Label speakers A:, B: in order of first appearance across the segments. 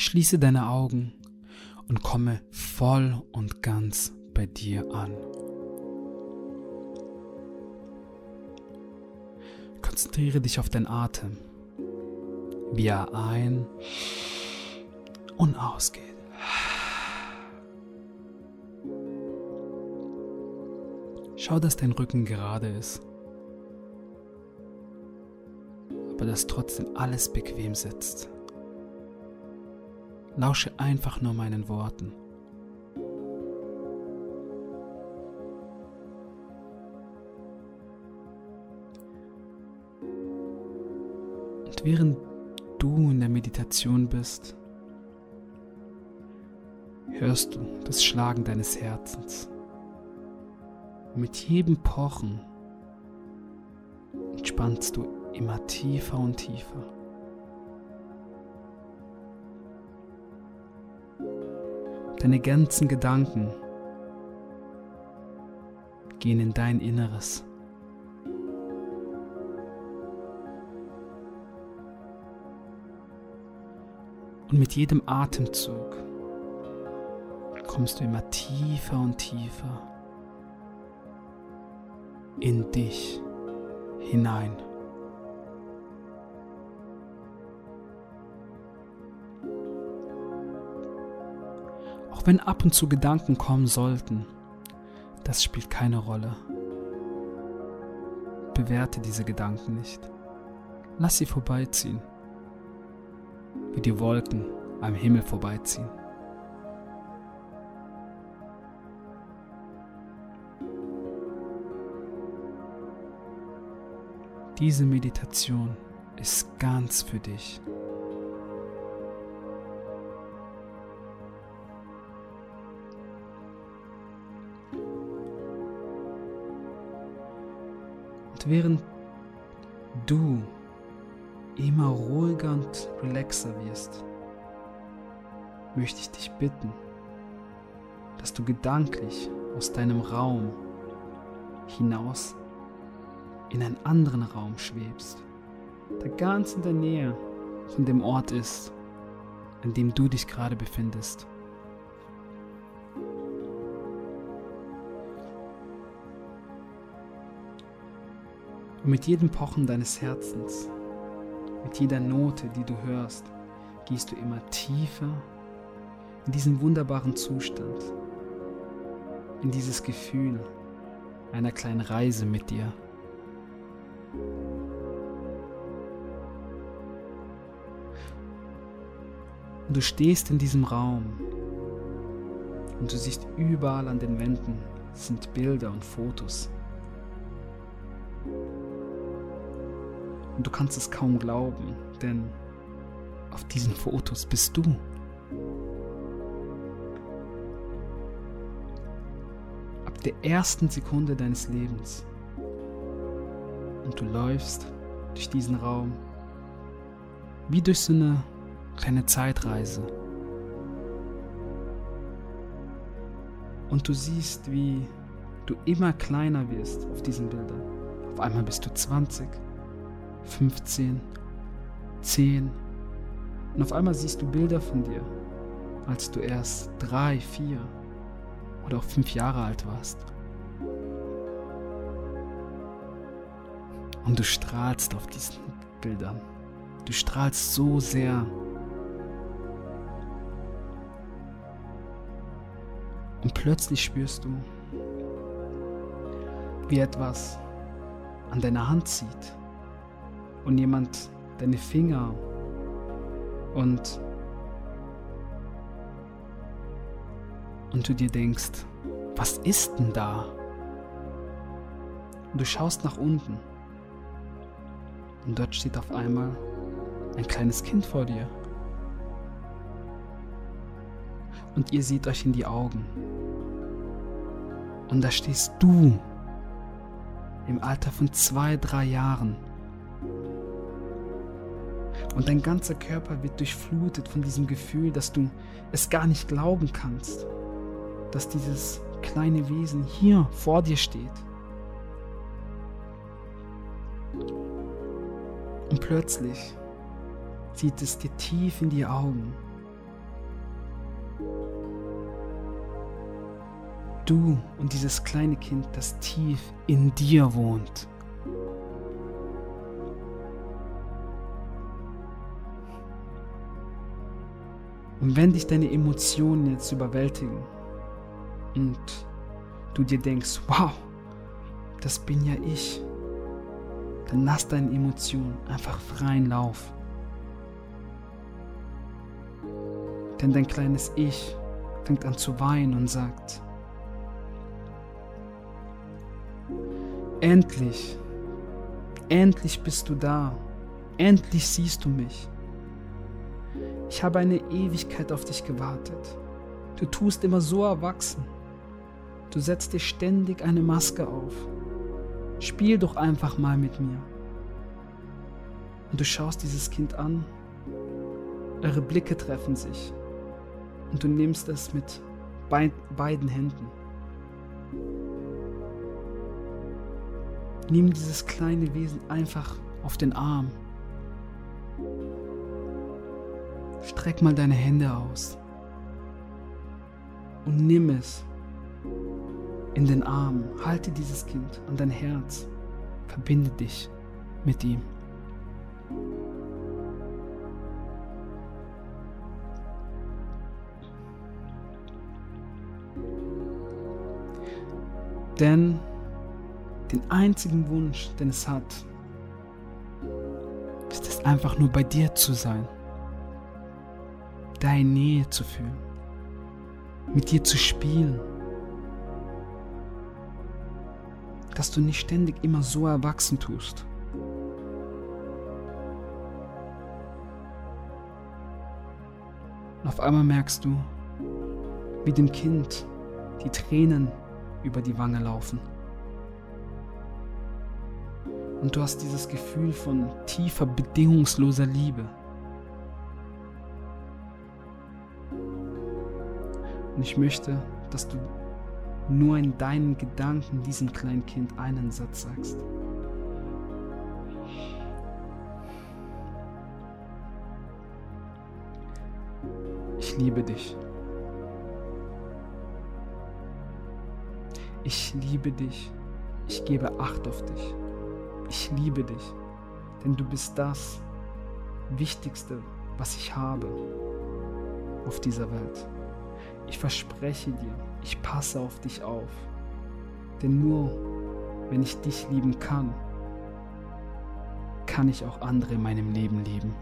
A: Schließe deine Augen und komme voll und ganz bei dir an. Konzentriere dich auf deinen Atem, wie er ein und ausgeht. Schau, dass dein Rücken gerade ist, aber dass trotzdem alles bequem sitzt. Lausche einfach nur meinen Worten. Und während du in der Meditation bist, hörst du das Schlagen deines Herzens. mit jedem Pochen entspannst du immer tiefer und tiefer. Deine ganzen Gedanken gehen in dein Inneres. Und mit jedem Atemzug kommst du immer tiefer und tiefer in dich hinein. Auch wenn ab und zu Gedanken kommen sollten, das spielt keine Rolle. Bewerte diese Gedanken nicht. Lass sie vorbeiziehen, wie die Wolken am Himmel vorbeiziehen. Diese Meditation ist ganz für dich. Und während du immer ruhiger und relaxer wirst, möchte ich dich bitten, dass du gedanklich aus deinem Raum hinaus in einen anderen Raum schwebst, der ganz in der Nähe von dem Ort ist, an dem du dich gerade befindest. Und mit jedem Pochen deines Herzens, mit jeder Note, die du hörst, gehst du immer tiefer in diesen wunderbaren Zustand, in dieses Gefühl einer kleinen Reise mit dir. Und du stehst in diesem Raum und du siehst überall an den Wänden sind Bilder und Fotos. Und du kannst es kaum glauben, denn auf diesen Fotos bist du. Ab der ersten Sekunde deines Lebens. Und du läufst durch diesen Raum wie durch so eine kleine Zeitreise. Und du siehst, wie du immer kleiner wirst auf diesen Bildern. Auf einmal bist du 20, 15, 10 und auf einmal siehst du Bilder von dir, als du erst drei, vier oder auch fünf Jahre alt warst. Und du strahlst auf diesen Bildern. Du strahlst so sehr. Und plötzlich spürst du, wie etwas an deiner Hand zieht und jemand deine Finger und und du dir denkst, was ist denn da? Und du schaust nach unten und dort steht auf einmal ein kleines Kind vor dir. Und ihr seht euch in die Augen. Und da stehst du im Alter von zwei, drei Jahren und dein ganzer Körper wird durchflutet von diesem Gefühl, dass du es gar nicht glauben kannst, dass dieses kleine Wesen hier vor dir steht. Und plötzlich sieht es dir tief in die Augen. Du und dieses kleine Kind, das tief in dir wohnt. Und wenn dich deine Emotionen jetzt überwältigen und du dir denkst, wow, das bin ja ich, dann lass deine Emotionen einfach freien Lauf. Denn dein kleines Ich fängt an zu weinen und sagt, endlich, endlich bist du da, endlich siehst du mich. Ich habe eine Ewigkeit auf dich gewartet. Du tust immer so erwachsen. Du setzt dir ständig eine Maske auf. Spiel doch einfach mal mit mir. Und du schaust dieses Kind an. Eure Blicke treffen sich. Und du nimmst es mit beiden Händen. Nimm dieses kleine Wesen einfach auf den Arm. Streck mal deine Hände aus und nimm es in den Arm. Halte dieses Kind an dein Herz. Verbinde dich mit ihm. Denn den einzigen Wunsch, den es hat, ist es einfach nur bei dir zu sein deine Nähe zu fühlen, mit dir zu spielen. Dass du nicht ständig immer so erwachsen tust. Und auf einmal merkst du, wie dem Kind die Tränen über die Wange laufen. Und du hast dieses Gefühl von tiefer, bedingungsloser Liebe. Und ich möchte, dass du nur in deinen Gedanken diesem kleinen Kind einen Satz sagst. Ich liebe dich. Ich liebe dich. Ich gebe Acht auf dich. Ich liebe dich, denn du bist das Wichtigste, was ich habe auf dieser Welt. Ich verspreche dir, ich passe auf dich auf. Denn nur wenn ich dich lieben kann, kann ich auch andere in meinem Leben lieben.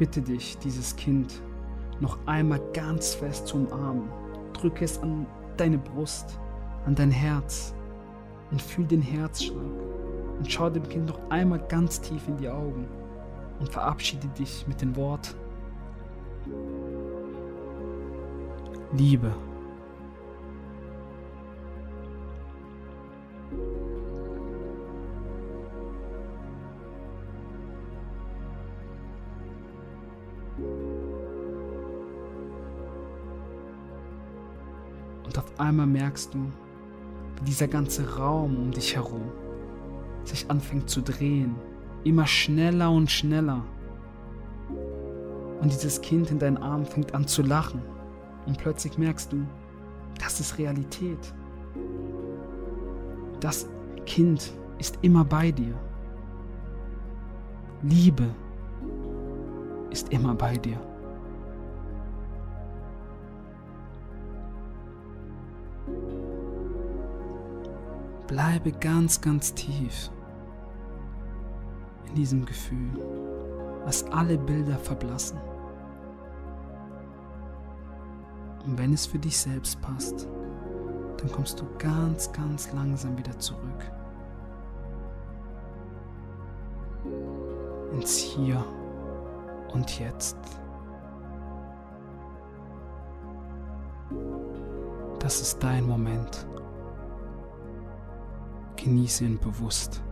A: Bitte dich, dieses Kind noch einmal ganz fest zu umarmen. Drücke es an deine Brust, an dein Herz und fühl den Herzschlag. Und schau dem Kind noch einmal ganz tief in die Augen und verabschiede dich mit den Worten. Liebe. Und auf einmal merkst du, wie dieser ganze Raum um dich herum sich anfängt zu drehen, immer schneller und schneller. Und dieses Kind in deinen Armen fängt an zu lachen. Und plötzlich merkst du, das ist Realität. Das Kind ist immer bei dir. Liebe ist immer bei dir. Bleibe ganz, ganz tief in diesem Gefühl. Lass alle Bilder verblassen. Und wenn es für dich selbst passt, dann kommst du ganz, ganz langsam wieder zurück. Ins Hier und Jetzt. Das ist dein Moment. Genieße ihn bewusst.